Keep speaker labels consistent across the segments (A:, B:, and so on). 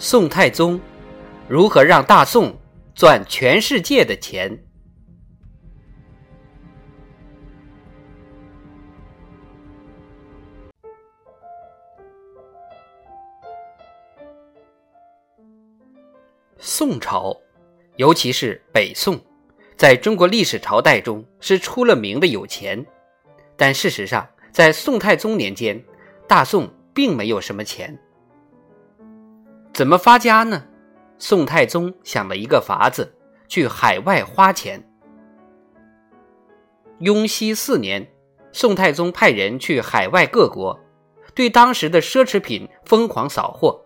A: 宋太宗如何让大宋赚全世界的钱？宋朝，尤其是北宋，在中国历史朝代中是出了名的有钱。但事实上，在宋太宗年间，大宋并没有什么钱。怎么发家呢？宋太宗想了一个法子，去海外花钱。雍熙四年，宋太宗派人去海外各国，对当时的奢侈品疯狂扫货。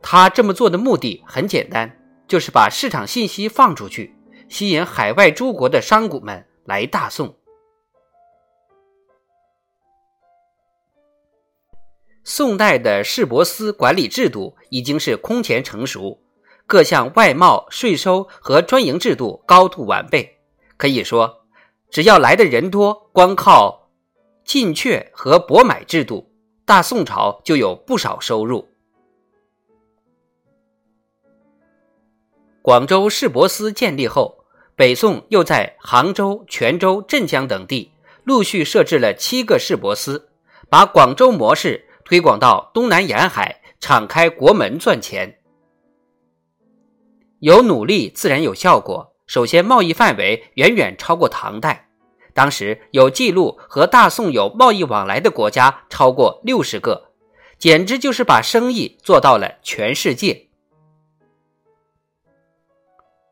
A: 他这么做的目的很简单，就是把市场信息放出去，吸引海外诸国的商贾们来大宋。宋代的市舶司管理制度已经是空前成熟，各项外贸、税收和专营制度高度完备。可以说，只要来的人多，光靠进却和博买制度，大宋朝就有不少收入。广州市舶司建立后，北宋又在杭州、泉州、镇江等地陆续设置了七个市舶司，把广州模式。推广到东南沿海，敞开国门赚钱。有努力自然有效果。首先，贸易范围远远超过唐代，当时有记录和大宋有贸易往来的国家超过六十个，简直就是把生意做到了全世界。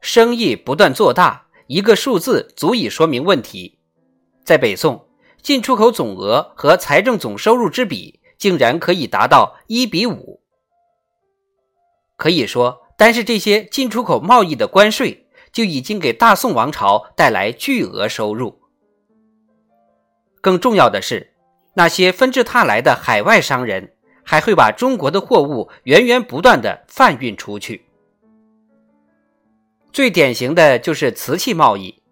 A: 生意不断做大，一个数字足以说明问题。在北宋，进出口总额和财政总收入之比。竟然可以达到一比五，可以说，单是这些进出口贸易的关税，就已经给大宋王朝带来巨额收入。更重要的是，那些纷至沓来的海外商人，还会把中国的货物源源不断的贩运出去。最典型的就是瓷器贸易。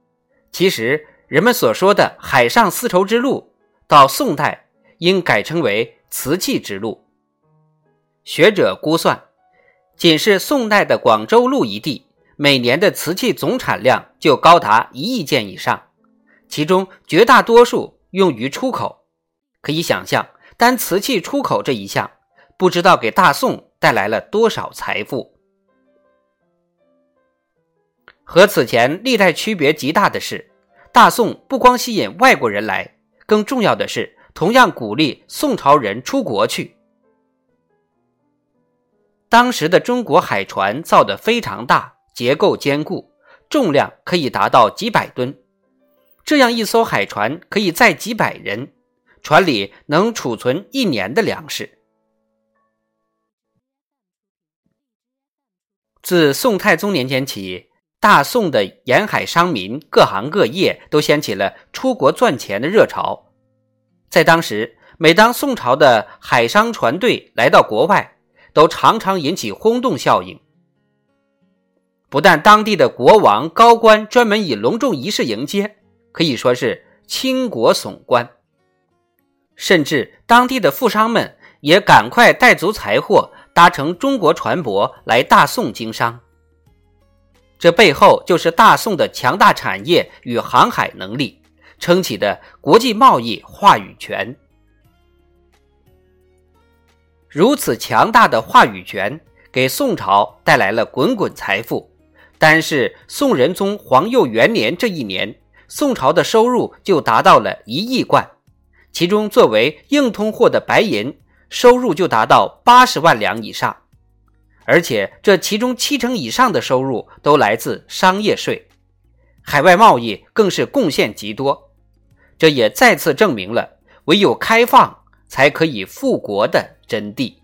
A: 其实，人们所说的海上丝绸之路，到宋代应改称为。瓷器之路，学者估算，仅是宋代的广州路一地，每年的瓷器总产量就高达一亿件以上，其中绝大多数用于出口。可以想象，单瓷器出口这一项，不知道给大宋带来了多少财富。和此前历代区别极大的是，大宋不光吸引外国人来，更重要的是。同样鼓励宋朝人出国去。当时的中国海船造的非常大，结构坚固，重量可以达到几百吨。这样一艘海船可以载几百人，船里能储存一年的粮食。自宋太宗年间起，大宋的沿海商民各行各业都掀起了出国赚钱的热潮。在当时，每当宋朝的海商船队来到国外，都常常引起轰动效应。不但当地的国王高官专门以隆重仪式迎接，可以说是倾国耸观，甚至当地的富商们也赶快带足财货，搭乘中国船舶来大宋经商。这背后就是大宋的强大产业与航海能力。撑起的国际贸易话语权，如此强大的话语权，给宋朝带来了滚滚财富。单是宋仁宗皇佑元年这一年，宋朝的收入就达到了一亿贯，其中作为硬通货的白银收入就达到八十万两以上，而且这其中七成以上的收入都来自商业税，海外贸易更是贡献极多。这也再次证明了，唯有开放才可以复国的真谛。